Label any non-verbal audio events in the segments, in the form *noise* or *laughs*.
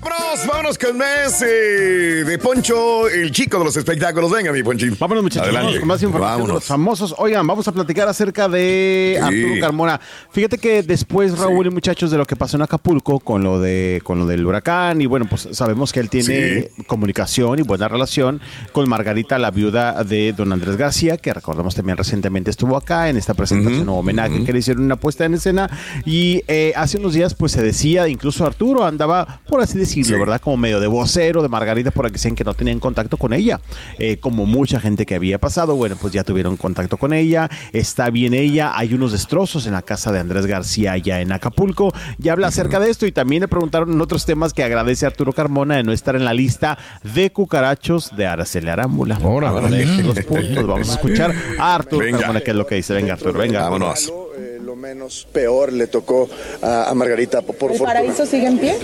Vámonos, vámonos con más eh, de Poncho, el chico de los espectáculos. Venga, mi Ponchín. Vámonos, muchachos. Adelante. Vamos con más información de los famosos. Oigan, vamos a platicar acerca de Sí. Arturo Carmona. Fíjate que después, Raúl y muchachos, de lo que pasó en Acapulco con lo de con lo del huracán, y bueno, pues sabemos que él tiene comunicación y buena relación con Margarita, la viuda de don Andrés García, que recordamos también recientemente estuvo acá en esta presentación o homenaje que le hicieron una puesta en escena. Y eh, hace unos días, pues se decía, incluso Arturo andaba, por así decirlo, ¿verdad? Como medio de vocero de Margarita, porque decían que no tenían contacto con ella. Eh, como mucha gente que había pasado, bueno, pues ya tuvieron contacto con ella. Está bien ella. Hay unos destrozos en la casa de Andrés García allá en Acapulco. Y habla acerca de esto y también le preguntaron en otros temas que agradece a Arturo Carmona de no estar en la lista de cucarachos de Araceli Arámbula. Agradece los puntos. Vamos a escuchar a Arturo Venga. Carmona, que es lo que dice. Venga, Arturo, venga. Vámonos. Eh, lo menos peor le tocó a, a Margarita por, por ¿El fortuna. paraíso sigue en pie?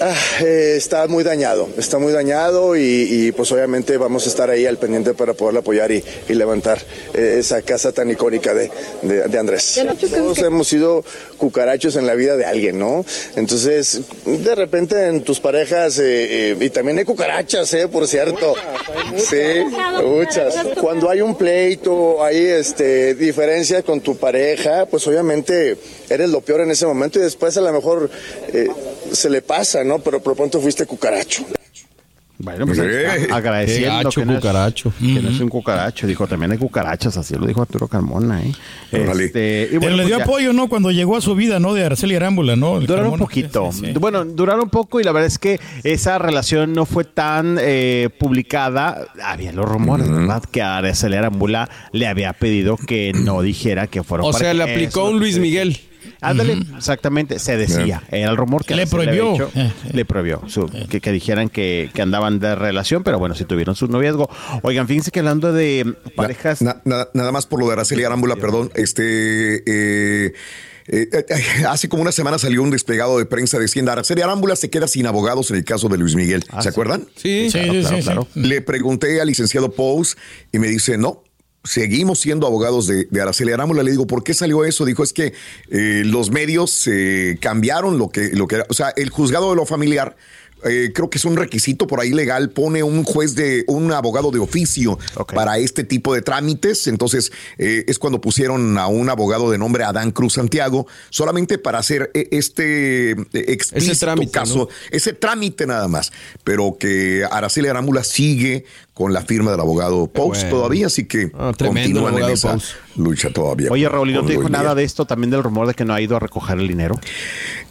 Ah, eh, está muy dañado, está muy dañado y, y, pues obviamente vamos a estar ahí al pendiente para poderla apoyar y, y levantar eh, esa casa tan icónica de, de- de Andrés. Todos hemos sido cucarachos en la vida de alguien, ¿no? Entonces, de repente en tus parejas, eh, eh, y también hay cucarachas, ¿eh? Por cierto. Sí, muchas. Cuando hay un pleito, hay este, diferencias con tu pareja, pues obviamente eres lo peor en ese momento y después a lo mejor eh, se le pasa, ¿no? Pero por lo pronto fuiste cucaracho. Bueno, pues está, agradeciendo que, no es, cucaracho. que no es un cucaracho. Dijo, también hay cucarachas, así lo dijo Arturo Carmona. ¿eh? Este, y Pero bueno, le pues dio apoyo, ¿no? Cuando llegó a su vida, ¿no? De Araceli Arámbula, ¿no? El Duraron un poquito. Bueno, duraron poco y la verdad es que esa relación no fue tan eh, publicada. Había los rumores, ¿verdad? Que a Araceli Arámbula le había pedido que no dijera que fueron O sea, le aplicó un Luis Miguel. Ándale, exactamente, se decía. Era el rumor que Le prohibió. dicho, *laughs* le prohibió su- que, que dijeran que, que andaban de relación, pero bueno, si tuvieron su noviazgo. Oigan, fíjense que hablando de parejas. Na- na- nada más por lo de Araceli Arámbula, perdón. Este. eh, eh, eh, *laughs* hace como una semana salió un desplegado de prensa diciendo Araceli Arámbula se queda sin abogados en el caso de Luis Miguel. ¿Se acuerdan? Sí, Sí, sí, sí, sí. Le pregunté al licenciado Pous y me dice, no, seguimos siendo abogados de, de Araceli Arámbula. Le digo, ¿por qué salió eso? Dijo, es que eh, los medios eh, cambiaron lo que, lo que era. O sea, el juzgado de lo familiar. Eh, creo que es un requisito por ahí legal, pone un juez de, un abogado de oficio para este tipo de trámites. Entonces, eh, es cuando pusieron a un abogado de nombre Adán Cruz Santiago, solamente para hacer eh, este eh, explícito trámite, caso, ¿no? ese trámite nada más, pero que Araceli Arámbula sigue con la firma del abogado Post bueno. todavía, así que Ah, continúan en esa Post. Lucha todavía. Oye, Raúl, ¿y no te dijo nada de esto también del rumor de que no ha ido a recoger el dinero?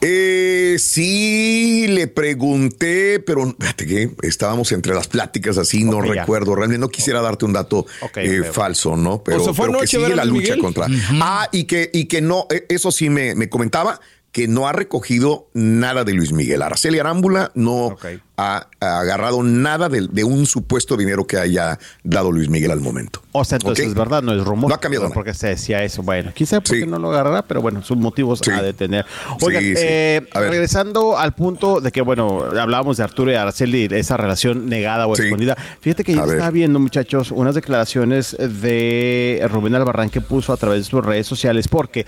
Eh, sí, le pregunté, pero fíjate que estábamos entre las pláticas así, no ya. recuerdo. Realmente no quisiera darte un dato eh, falso, ¿no? Pero, O sea, fue pero que sigue a la lucha Miguel. contra. Ah, y que, y que no, eh, eso sí me, me comentaba que no ha recogido nada de Luis Miguel. Araceli Arámbula no ha, ha agarrado nada de, de un supuesto dinero que haya dado Luis Miguel al momento. O sea, entonces es verdad, no es rumor. No ha cambiado nada. Porque se decía eso. Bueno, quizá porque no lo agarrará, pero bueno, sus motivos a detener. Oigan, Sí, sí. eh, regresando al punto de que, bueno, hablábamos de Arturo y Araceli, esa relación negada o Sí. escondida. Fíjate que yo estaba viendo, muchachos, unas declaraciones de Rubén Albarrán que puso a través de sus redes sociales, porque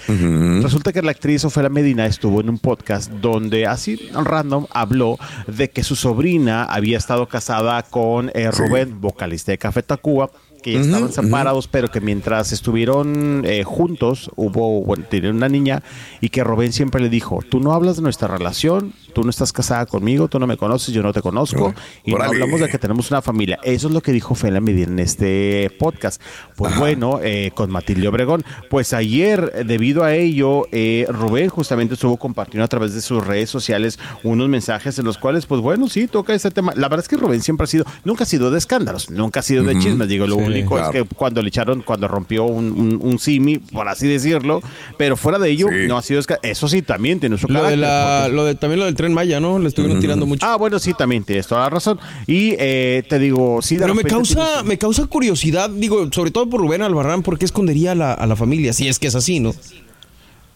resulta que la actriz Ofelia Medina estuvo en un podcast donde así random habló de que su sobrina había estado casada con eh, Rubén, vocalista de Café Tacuba, que ya estaban separados, pero que mientras estuvieron eh, juntos, hubo, bueno, tenían una niña y que Rubén siempre le dijo, tú no hablas de nuestra relación, tú no estás casada conmigo, tú no me conoces, yo no te conozco y no hablamos de que tenemos una familia. Eso es lo que dijo Fela Medina en este podcast. Pues bueno, eh, con Matilde Obregón, pues ayer, eh, debido a ello, eh, Rubén justamente estuvo compartiendo a través de sus redes sociales unos mensajes en los cuales, pues bueno, sí, toca ese tema. La verdad es que Rubén siempre ha sido, nunca ha sido de escándalos, nunca ha sido de chismes. Digo, lo único claro. es que cuando le echaron, cuando rompió un, un, un simi, por así decirlo, pero fuera de ello, Sí. no ha sido esca- Eso sí, también tiene su Lo de carácter, la, porque- lo de, también lo del tren Maya, ¿no? Le estuvieron tirando mucho. Ah, bueno, sí, también tienes toda la razón. Y eh, te digo, sí, de Pero me causa, tienes- me causa curiosidad, digo, sobre todo por Rubén Albarrán, ¿por qué escondería a la, a la familia? Si es que es así, ¿no?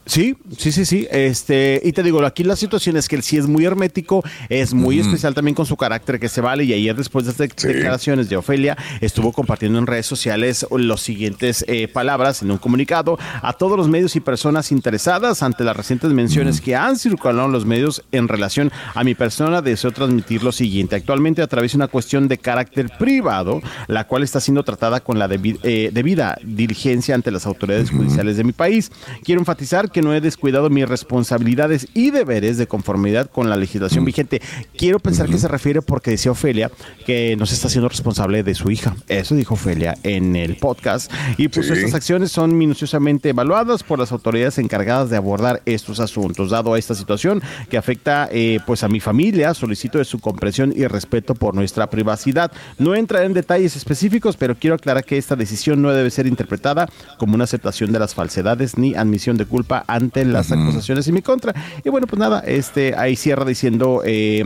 Sí, sí, sí, sí. Este, y te digo, aquí la situación es que él sí es muy hermético, es muy especial también con su carácter que se vale. Y ayer, después de estas declaraciones de Ofelia, estuvo compartiendo en redes sociales los siguientes eh, palabras en un comunicado a todos los medios y personas interesadas ante las recientes menciones que han circulado en los medios en relación a mi persona. Deseo transmitir lo siguiente. Actualmente, a través de una cuestión de carácter privado, la cual está siendo tratada con la debi- eh, debida diligencia ante las autoridades judiciales de mi país. Quiero enfatizar que no he descuidado mis responsabilidades y deberes de conformidad con la legislación vigente. Quiero pensar que se refiere porque decía Ofelia que no se está haciendo responsable de su hija. Eso dijo Ofelia en el podcast. Y pues Sí. estas acciones son minuciosamente evaluadas por las autoridades encargadas de abordar estos asuntos. Dado a esta situación que afecta eh, pues a mi familia, solicito de su comprensión y respeto por nuestra privacidad. No entraré en detalles específicos, pero quiero aclarar que esta decisión no debe ser interpretada como una aceptación de las falsedades ni admisión de culpa ante las acusaciones en mi contra. Y bueno, pues nada, este ahí cierra diciendo eh,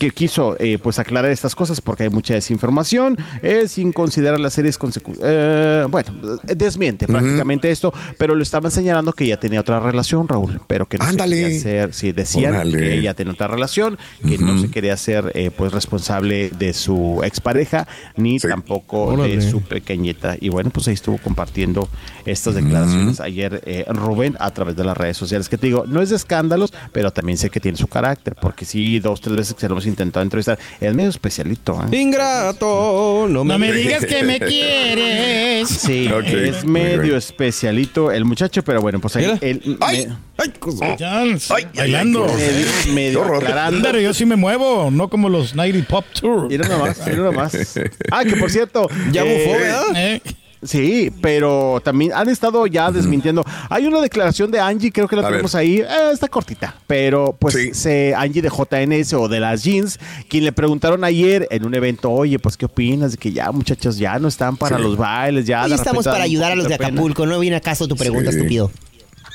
que quiso eh, pues aclarar estas cosas porque hay mucha desinformación, eh, sin considerar las series consecutivas. bueno, eh, desmiente prácticamente esto, pero lo estaban señalando que ya tenía otra relación, Raúl, pero que no Ándale. se quería hacer, sí, decían Órale. que ella tenía otra relación, que no se quería hacer eh, pues responsable de su expareja, ni Sí. tampoco Órale. de su pequeñita. Y bueno, pues ahí estuvo compartiendo estas declaraciones ayer eh, Rubén a través de las redes sociales, que te digo, no es de escándalos, pero también sé que tiene su carácter, porque sí, dos, tres veces que se lo hemos intentado entrevistar, es medio especialito. ¿eh? Ingrato, no me, No me digas que me quieres. *laughs* Sí, es medio especialito el muchacho, pero bueno, pues ahí él ¡Ay! me- Ay, cosa. Ay, ay, bailando. ay, medio, aclarando. Pero yo sí me muevo, no como los 90 Pop Tour. Mira nomás, mira nomás. *laughs* Ah, que por cierto. Ya eh, bufó, ¿verdad? Eh, Sí, pero también han estado ya desmintiendo. Hay una declaración de Angie, creo que la A tenemos ver. ahí, eh, está cortita, pero pues Sí. se, Angie de JNS o de las jeans, quien le preguntaron ayer en un evento, oye, pues qué opinas de que ya muchachos ya no están para Sí. los bailes, ya Hoy estamos para ayudar a los de pena. Acapulco. No viene acaso tu pregunta, Sí. estúpido.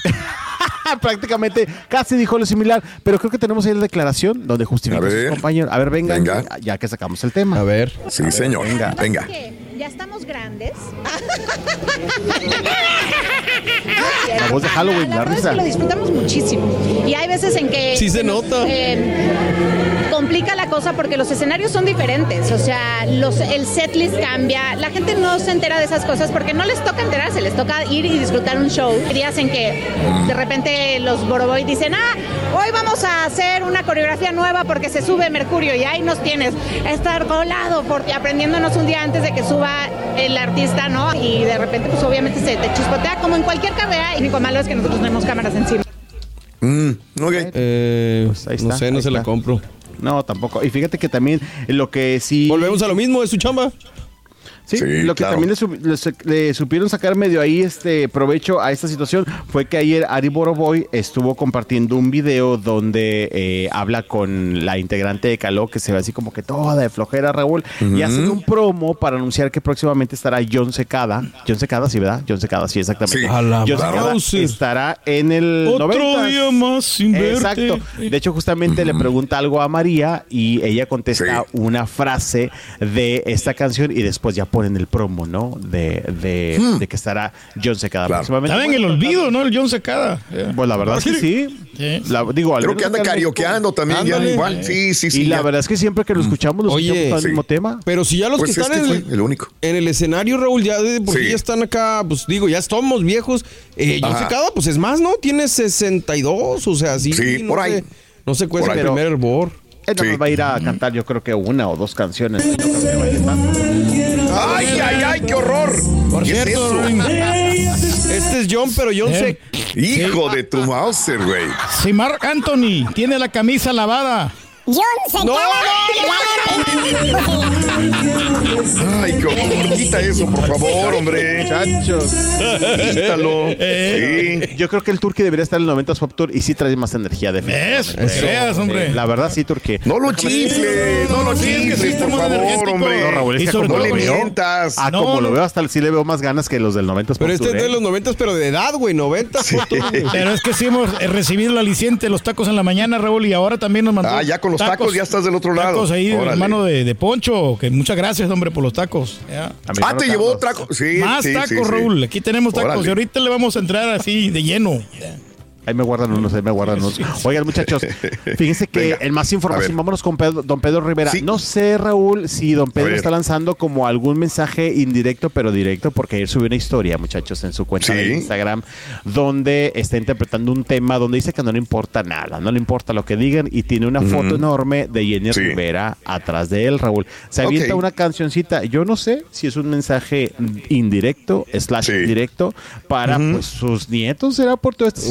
*laughs* Prácticamente casi dijo lo similar, pero creo que tenemos ahí la declaración donde justifica A a sus ver. compañeros. A ver, venga, Venga. Angie, ya que sacamos el tema. A ver. Sí, señor. venga. Venga. Ya estamos grandes. *laughs* La voz de Halloween, la verdad es risa. que lo disfrutamos muchísimo. Y hay veces en que... Sí se nos, nota. eh, complica la cosa porque los escenarios son diferentes. O sea, los, el setlist cambia. La gente no se entera de esas cosas porque no les toca enterarse. Les toca ir y disfrutar un show. Hay días en que de repente los Boroboy dicen, ah, hoy vamos a hacer una coreografía nueva porque se sube Mercurio. Y ahí nos tienes. Estar colado porque aprendiéndonos un día antes de que suba el artista, ¿no? Y de repente, pues obviamente se te chispotea como en cualquier carrera. Y lo único malo es que nosotros tenemos cámaras encima. Mm, ok. Eh, Pues ahí no está, sé, no se la compro. No, tampoco. Y fíjate que también lo que sí. Volvemos a lo mismo, es su chamba. Sí, Sí, lo que claro. también le, su- le su- le supieron sacar medio ahí este provecho a esta situación fue que ayer Ari Boroboy estuvo compartiendo un video donde eh, habla con la integrante de Caló, que se ve así como que toda de flojera, Raúl, y hacen un promo para anunciar que próximamente estará John Secada. John Secada, sí, ¿verdad? John Secada, sí, exactamente. Sí. A la John Secada estará en el Otro 90s. día más sin verte. Exacto. De hecho, justamente le pregunta algo a María y ella contesta Sí. una frase de esta canción y después ya ponen el promo, ¿no? De, de, de que estará John Secada Claro. próximamente. Estaba en el olvido, ¿no? El John Secada. Eh. Pues la verdad es que sí. Sí. La- digo, Creo que anda carioqueando también, ya igual. Sí, sí, sí. Y la verdad es que siempre que lo escuchamos, lo Oye, escuchamos sí. el mismo tema. Pero si ya los Pues que están este en el único. en el escenario, Raúl, ya de por sí ya están acá, pues digo, ya estamos viejos. Eh, John. Secada, pues es más, ¿no? Tiene 62, o sea, sí. Sí, no por ahí. Se, no se cuesta el primer hervor. Él Sí. va a ir a cantar, yo creo que una o dos canciones. No. ¡Ay, ay, ay, qué horror! Por ¿Qué es cierto, eso? Raúl, Este es John, pero John Eh. se... Hijo de tu Mauser, güey. si Mark Anthony tiene la camisa lavada, John se No, Ay, *laughs* *laughs* qué horror. Quita eso, por favor, hombre. Muchachos. Quítalo. Eh. Sí. Yo creo que el Turkey debería estar en el 90s Pop Tour y sí trae más energía de ¿Ves? Pues hombre. La verdad, sí, Turkey. No lo chifles, no lo chifles, por favor, hombre. No, Raúl, es que como lo le veo, mientas. ah, como no. lo veo, hasta sí le veo más ganas que los del 90s Pop Pero este es de ¿eh? los 90, pero de edad, güey, 90. Pero es que sí hemos eh, recibido el aliciente, los tacos en la mañana, Raúl, y ahora también nos mandó. Ah, ya con los tacos ya estás del otro lado. Tacos ahí, hermano de, de Poncho, que muchas gracias, hombre, por los tacos. ya. Ah, te llevó Sí, Más sí, tacos, sí, sí. Raúl. Aquí tenemos tacos Órale. y ahorita le vamos a entrar así de lleno. Ahí me guardan unos, ahí me guardan unos. Oigan, muchachos, fíjense que Venga, en más información, vámonos con Pedro- don Pedro Rivera. Sí. No sé, Raúl, si don Pedro está lanzando como algún mensaje indirecto, pero directo, porque ayer subió una historia, muchachos, en su cuenta de. Instagram, donde está interpretando un tema donde dice que no le importa nada, no le importa lo que digan, y tiene una foto enorme de Jenny Sí. Rivera atrás de él, Raúl. Se avienta una cancioncita. Yo no sé si es un mensaje indirecto, slash directo, para pues sus nietos, será por toda esta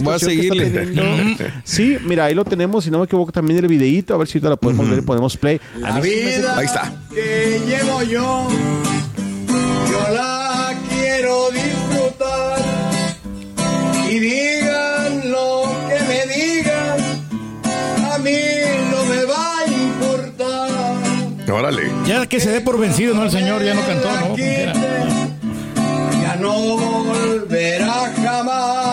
Está teniendo. *laughs* Sí, mira, ahí lo tenemos, si no me equivoco, también el videíto, a ver si ahorita lo podemos ver y ponemos play. A mí sí me hace- Ahí está. que llevo yo, yo la quiero disfrutar. Y digan lo que me digan, a mí no me va a importar. Órale. Ya que se dé por vencido, ¿no? El señor ya no cantó, ¿no? Ya no volverá jamás.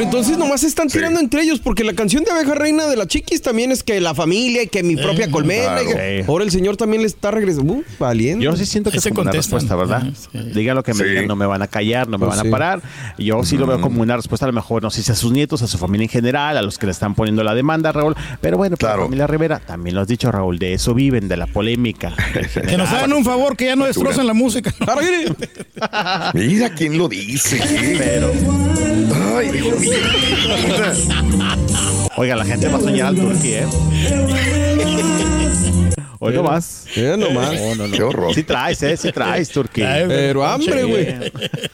Pero entonces nomás se están tirando entre ellos, porque la canción de Abeja Reina de la Chiquis también es que la familia y que mi propia colmena. y que- claro. Ahora el señor también le está regresando. Uh, valiente. Yo sí siento que es como una respuesta, ¿verdad? Ah, sí. Digan lo que me Sí. digan, no me van a callar, no me Pues van sí. a parar. Yo sí lo veo como una respuesta, a lo mejor, no sé si a sus nietos, a su familia en general, a los que le están poniendo la demanda, Raúl. Pero bueno, pues, Claro. la familia Rivera, también lo has dicho, Raúl, de eso viven, de la polémica. *laughs* Que nos hagan un favor, que ya no destrocen la música. Mira quién lo dice. ¿qué? Ay, Dios mío. Oiga, la gente va a soñar al Turqui, ¿eh? Hoy no más. Mira nomás. No, no, no. Qué horror. Sí traes, ¿eh? Sí *laughs* traes, Turqui. Ay, Pero hambre, güey.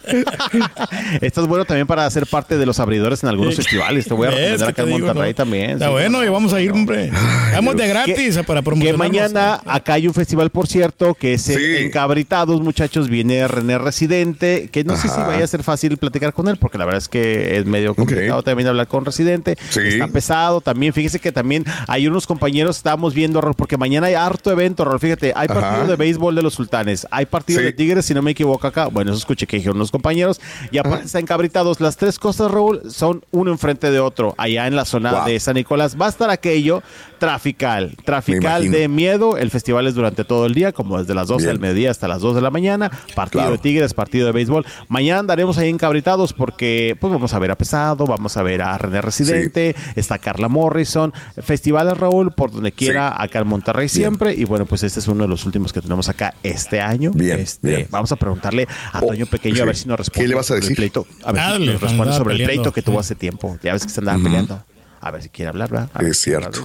*laughs* Esto es bueno también para ser parte de los abridores en algunos festivales. Te voy a ¿Ves recomendar que acá en Monterrey no? también. Está sí. bueno, y vamos a ir, hombre. Vamos de gratis para Que promocionar. mañana acá hay un festival, por cierto, que es en- Sí. en Cabritados, muchachos. Viene René Residente, que no sé si vaya a ser fácil platicar con él, porque la verdad es que es medio complicado también hablar con Residente. Sí. Está pesado también. Fíjese que también hay unos compañeros, estábamos viendo, porque mañana hay harto evento, Rol. Fíjate, hay Ajá. partido de béisbol de los sultanes, hay partido Sí. de Tigres, si no me equivoco acá. Bueno, eso escuché que dijeron los compañeros. Y aparte está en Cabritados. Las tres cosas, Raúl, son uno enfrente de otro. Allá en la zona Wow. de San Nicolás va a estar aquello trafical. Trafical de miedo. El festival es durante todo el día, como desde las 12 Bien. del mediodía hasta las 2 de la mañana. Partido Claro. de Tigres, partido de béisbol. Mañana andaremos ahí encabritados porque pues vamos a ver a Pesado, vamos a ver a René Residente, está Carla Morrison. Festivales, Raúl, por donde quiera, acá en Monterrey siempre. Y bueno, pues este es uno de los últimos que tenemos acá este año. Bien, Este, bien. Vamos a preguntarle a Oh, Toño Pequeño sí. a ver si nos responde. ¿Qué le vas a sobre el decir? pleito. A ver Ah, si nos responde sobre el pleito que tuvo hace tiempo. Ya ves que se andaban peleando. A ver si quiere hablar, ¿verdad? A Es si cierto.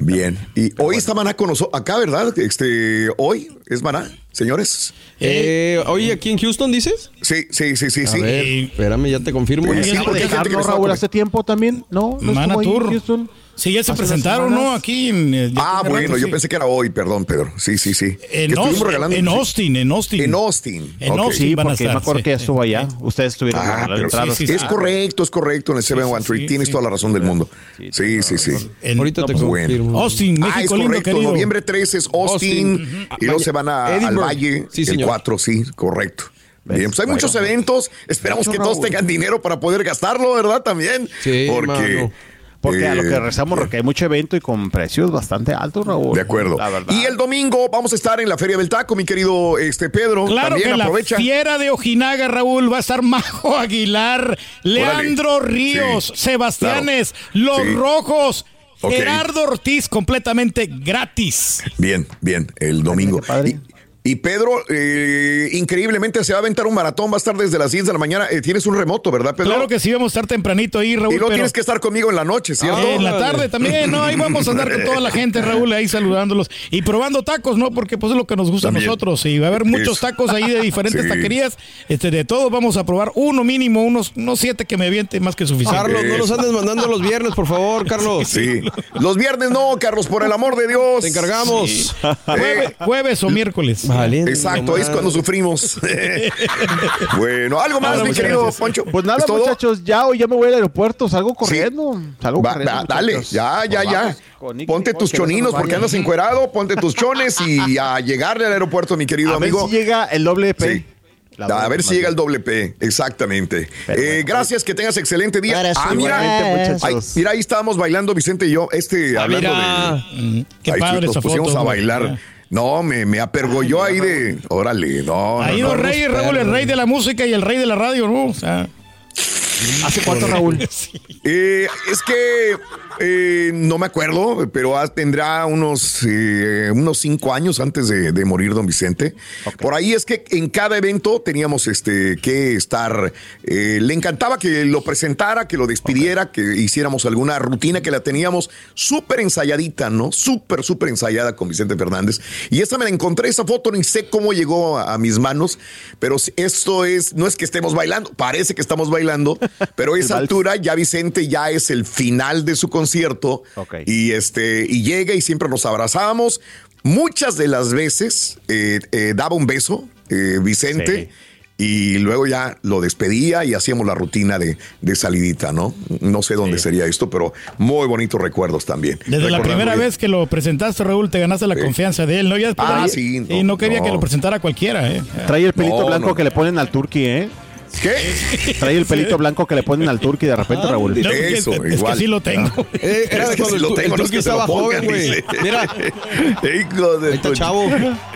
Bien. Y hoy está Maná con nosotros. Acá, ¿verdad? Este, hoy es Maná, señores. Eh, oye, aquí en Houston dices? Sí, sí, sí, sí, A sí. ver, espérame, ya te confirmo. Sí, porque hay gente que dejaron, está Raúl, hace tiempo también, ¿no? ¿No Mana estuvo ahí en Tour. Houston? Sí, ya se presentaron, ¿no? Aquí en. eh, ya Ah, bueno, rato, yo sí. pensé que era hoy, perdón, Pedro. Sí, sí, sí. que En, estuvimos Austin, regalando. en sí. Austin, en Austin. En Austin. En. Austin. Sí, van a porque me estar, acuerdo sí. que ya estuvo allá. Ustedes estuvieron Ah, pero entradas. sí, sí, es sí. correcto, es correcto en el 713. sí, Tienes sí. toda la razón del mundo. Sí, sí, sí. En- Ahorita no, te confirmo. Austin, Ah, es México lindo, correcto. querido. Noviembre 13 es Austin. Austin. Y luego se van a- al. Valle el señor. 4, sí, correcto. Bien, pues hay Bueno. muchos eventos. Esperamos que todos tengan dinero para poder gastarlo, ¿verdad? También. Sí, Porque. Porque a lo eh, que rezamos, porque hay mucho evento y con precios bastante altos, Raúl. De acuerdo. La verdad. Y el domingo vamos a estar en la Feria del Taco, mi querido este Pedro. Claro También que aprovecha. la fiera de Ojinaga, Raúl, va a estar *laughs* Majo Aguilar, Leandro Ríos, Sí, Sebastianes, Los Sí. Rojos. Gerardo Ortiz, completamente gratis. Bien, bien, el domingo. Y Pedro, eh, increíblemente, se va a aventar un maratón, va a estar desde las 10 de la mañana. Eh, tienes un remoto, ¿verdad, Pedro? Claro que sí, vamos a estar tempranito ahí, Raúl. Y pero- tienes que estar conmigo en la noche, ¿cierto? Ah, en la tarde también, ¿no? Ahí vamos a andar con toda la gente, Raúl, ahí saludándolos y probando tacos, ¿no? Porque pues es lo que nos gusta También. a nosotros. Y va a haber muchos tacos ahí de diferentes *laughs* Sí. taquerías. Este, de todos vamos a probar uno mínimo, unos, unos siete que me aviente más que suficiente. Carlos, no nos andes mandando los viernes, por favor, *laughs* Carlos. Sí. Los viernes no, Carlos, por el amor de Dios. Te encargamos. Jueves, jueves o miércoles. Valiendo Exacto, es madre. cuando sufrimos. *laughs* bueno, algo más, Bueno, mi querido gracias. Poncho. Pues nada, ¿Es todo? muchachos, ya hoy ya me voy al aeropuerto, salgo corriendo. Salgo Va- corriendo. va, dale, ya, ya, Pues ya. Ponte tus no choninos porque andas encuerado, ponte tus chones y *laughs* a llegarle al aeropuerto, mi querido A ver amigo. si llega el doble P. Sí. A ver si llega el doble P, exactamente. Pero Eh, bueno. gracias, que tengas excelente día. Ah, mira, Ay, muchachos. mira, ahí estábamos bailando Vicente y yo, este, Ah, hablando mira, de... Mm, qué Ahí padre nos esa pusimos foto. a bailar. No, me, me apergolló ahí de... Órale, no, Ahí no, no. reyes, Raúl, el rey de la música y el rey de la radio, ¿no? O sea, ¿Hace cuánto, Raúl? *laughs* Eh, es que eh, no me acuerdo, pero ah, tendrá unos, eh, unos cinco años antes de, de morir don Vicente. Por ahí es que en cada evento teníamos este, que estar. eh, le encantaba que lo presentara, que lo despidiera, que hiciéramos alguna rutina que la teníamos súper ensayadita, ¿no? Súper, súper ensayada con Vicente Fernández. Y esa me la encontré, esa foto, ni sé cómo llegó a, a mis manos, pero esto es, no es que estemos bailando, parece que estamos bailando, pero a esa vals. altura ya Vicente ya es el final de su concierto Ok. y este y llega y siempre nos abrazábamos. Muchas de las veces eh, eh, daba un beso eh, Vicente. Y luego ya lo despedía y hacíamos la rutina de, de salidita, ¿no? No sé dónde sería esto, pero muy bonitos recuerdos también. desde la Recordando primera bien. vez que lo presentaste, Raúl, te ganaste la Sí. confianza de él, ¿no? Ya Ah, de sí, no, y no quería no. que lo presentara cualquiera, ¿eh? Trae el pelito No, blanco no. que le ponen al turqui, ¿eh? ¿Qué? Trae el pelito blanco que le ponen al turqui de repente, Raúl. No, es que- Eso, es, que igual. sí lo tengo. *laughs* Eh, era Es de que cuando si lo tengo, el no es que se lo estaba pongan, joven, güey. *laughs* Mira, Hijo de ahí está tu- chavo.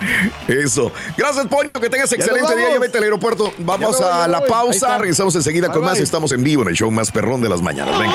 *laughs* Eso. Gracias, Poncho. Que tengas excelente día. vamos. Ya vete al aeropuerto. Vamos a la pausa. Regresamos enseguida con más. Estamos en vivo en el show más perrón de las mañanas. Venga.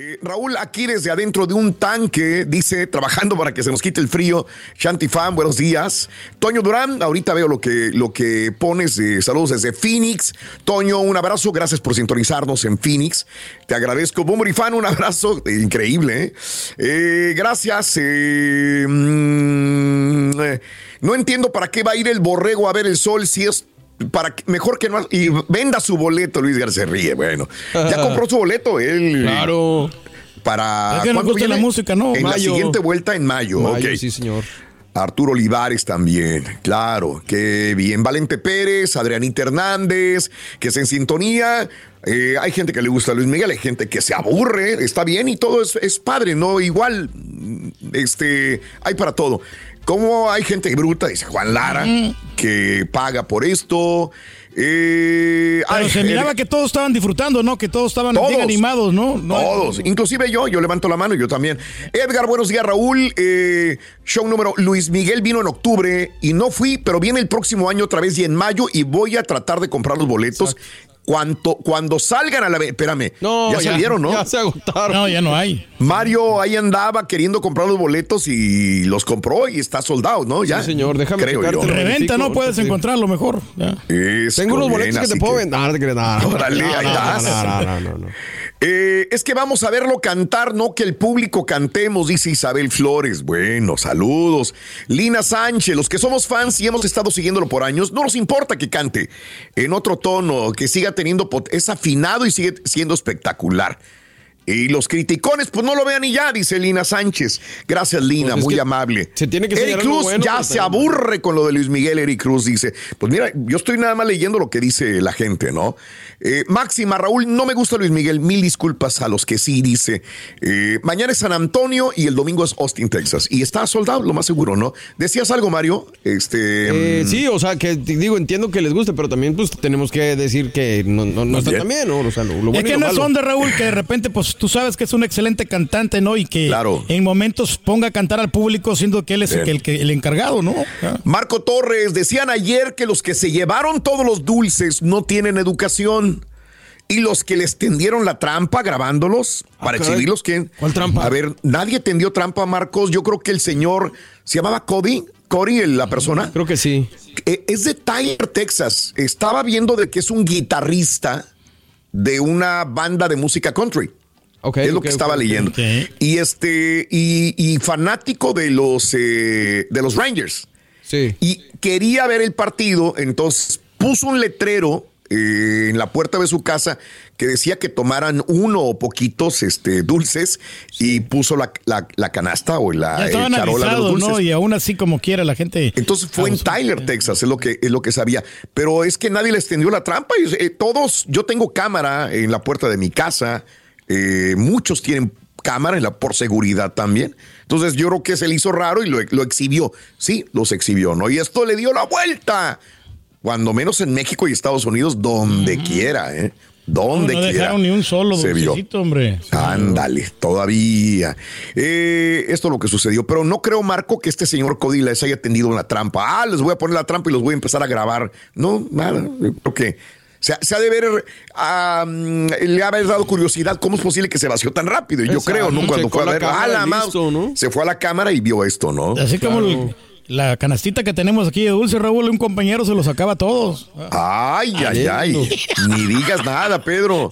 Eh, Raúl, aquí desde adentro de un tanque, dice, trabajando para que se nos quite el frío. Shanti Fan, buenos días. Toño Durán, ahorita veo lo que, lo que pones. eh, saludos desde Phoenix. Toño, un abrazo. Gracias por sintonizarnos en Phoenix. Te agradezco. Fan, un *laughs* abrazo. eh, increíble, ¿eh? Gracias. eh, mm, no entiendo para qué va a ir el borrego a ver el sol si es para que- mejor que no y venda su boleto Luis García ríe bueno ya compró su boleto él Claro. para Es que ¿cuándo gusta la música, ¿no? En la Mayo. siguiente vuelta en mayo. Mayo, ok. sí, señor. Arturo Olivares también, claro, qué bien. Valente Pérez, Adrianita Hernández, que es en sintonía. Eh, hay gente que le gusta a Luis Miguel, hay gente que se aburre, está bien y todo es, es padre, ¿no? Igual, este, hay para todo. Como hay gente bruta, dice Juan Lara, que paga por esto. Eh, Pero se miraba que todos estaban disfrutando, ¿no? Que todos estaban Todos. bien animados, ¿no? No- Todos, inclusive yo, yo levanto la mano, yo también. Edgar, buenos días, Raúl. Eh, show número, Luis Miguel vino en octubre y no fui, pero viene el próximo año otra vez y en mayo y voy a tratar de comprar los boletos. Cuanto, cuando salgan a la venta, espérame, No, ya, salieron, ¿no? Ya se agotaron. No, ya no hay. Mario ahí andaba queriendo comprar los boletos y los compró y está soldado, ¿no? Ya. Sí, señor, déjame creo yo. Reventa, no puedes sí. encontrarlo mejor. Ya. Tengo unos bien, boletos que te puedo vender. No, no. Órale, No, ahí no, estás. no, no, no, no, no. Eh, es que vamos a verlo cantar, no que el público cantemos, dice Isabel Flores. Bueno, saludos. Lina Sánchez, los que somos fans y hemos estado siguiéndolo por años, no nos importa que cante en otro tono, que siga teniendo, es afinado y sigue siendo espectacular. Y los criticones, pues no lo vean y ya, dice Lina Sánchez. Gracias, Lina, Pues es muy amable. se tiene que Eric Cruz bueno, ya se aburre con lo de Luis Miguel. Eric Cruz dice: Pues mira, yo estoy nada más leyendo lo que dice la gente, ¿no? Eh, Máxima, Raúl, no me gusta Luis Miguel. Mil disculpas a los que sí, dice. Eh, mañana es San Antonio y el domingo es Austin, Texas. Y está soldado, lo más seguro, ¿no? ¿Decías algo, Mario? Este. Eh, mm, sí, o sea, que digo, entiendo que les guste, pero también pues tenemos que decir que no, no, no está tan bien, ¿no? O sea, lo, lo bueno es y que lo no malo. son de Raúl que de repente, pues tú sabes que es un excelente cantante, ¿no? Y que Claro. en momentos ponga a cantar al público siendo que él es el, encargado, ¿no? Ya. Marco Torres, decían ayer que los que se llevaron todos los dulces no tienen educación. Y los que les tendieron la trampa grabándolos para caray. exhibirlos, ¿quién? ¿Cuál trampa? A ver, nadie tendió trampa, Marcos. Yo creo que el señor se llamaba Cody. Cody, el- la persona. Creo que sí. Eh, es de Tyler, Texas. Estaba viendo de que es un guitarrista de una banda de música country. Ok, es lo ok, que estaba ok, ok. leyendo. Y este, y, y fanático de los eh, de los Rangers Sí. y quería ver el partido, entonces puso un letrero eh, en la puerta de su casa que decía que tomaran uno o poquitos este, dulces y puso la, la- la canasta o la eh, charola de los dulces. ¿no? Y aún así, como quiera, la gente. Entonces fue en. Tyler, Texas, es lo que es lo que sabía. Pero es que nadie les tendió la trampa. y, eh, todos, yo tengo cámara en la puerta de mi casa. Eh, muchos tienen cámara en la, por seguridad también. Entonces yo creo que se le hizo raro y lo, lo exhibió. Sí, los exhibió, ¿no? Y esto le dio la vuelta. Cuando menos en México y Estados Unidos, donde quiera, ¿eh? No, Donde no quiera. dejaron ni un solo se vio. hombre. Ándale, todavía. Eh, esto es lo que sucedió. Pero no creo, Marco, que este señor Cody les haya tendido una trampa. Ah, les voy a poner la trampa y los voy a empezar a grabar. No, nada. Creo que se, ha- se ha de ver, le ha haber dado curiosidad. ¿Cómo es posible que se vació tan rápido? Yo Exacto, creo, ¿no? Cuando checó fue a la ver, cámara ah, la y ma- listo, ¿no? se fue a la cámara y vio esto, ¿no? Así como el- la canastita que tenemos aquí de dulce, Raúl, un compañero se los sacaba a todos. Ay, ay, ay. Ni digas nada, Pedro.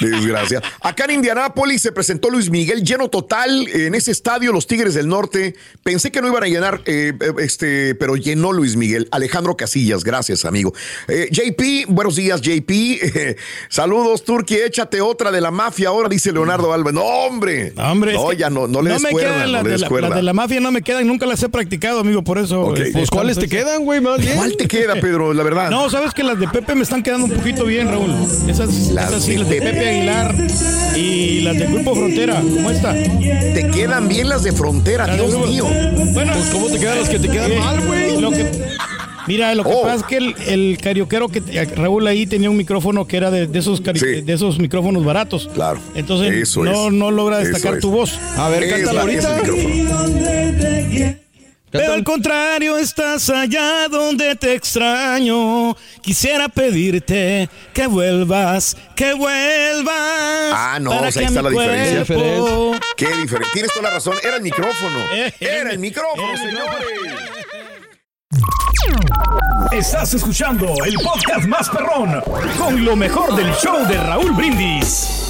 Desgracia. Acá en Indianápolis se presentó Luis Miguel lleno total en ese estadio, los Tigres del Norte. Pensé que no iban a llenar, eh, eh, este, pero llenó Luis Miguel. Alejandro Casillas, gracias, amigo. Eh, JP, buenos días, JP. Eh, *laughs* saludos, Turquía. Échate otra de la mafia ahora, dice Leonardo Alba. No, hombre. No, hombre, No, ya no, no le des me cuerda, quedan no las le de, la, las de la mafia no me quedan, nunca las he practicado, amigo, por eso. Ok. este, Pues ¿cuáles te quedan, güey? Más bien. ¿Cuál te queda, Pedro? La verdad. No, sabes que las de Pepe me están quedando un poquito bien, Raúl. Esas, Las esas sí, de las de Pepe. Pepe Aguilar y las del Grupo Frontera, como esta. Te quedan bien las de frontera, La Dios mío. Bueno, Pues ¿cómo te quedan las que te quedan eh, mal, güey? lo que- Mira, lo que Oh. pasa es que el, el carioquero que eh, Raúl ahí tenía un micrófono que era de, de esos cari- Sí. de esos micrófonos baratos. Claro. Entonces Eso no, es. no logra Eso destacar es. tu voz. A ver, el ahorita. Pero al contrario, estás allá donde te extraño. Quisiera pedirte que vuelvas, que vuelvas. Ah, no, para o sea, que ahí está la diferencia. cuerpo- Qué diferente. Tienes toda la razón. Era el micrófono. Eh, Era el micrófono, era el micrófono. señores. Estás escuchando el podcast más perrón con lo mejor del show de Raúl Brindis.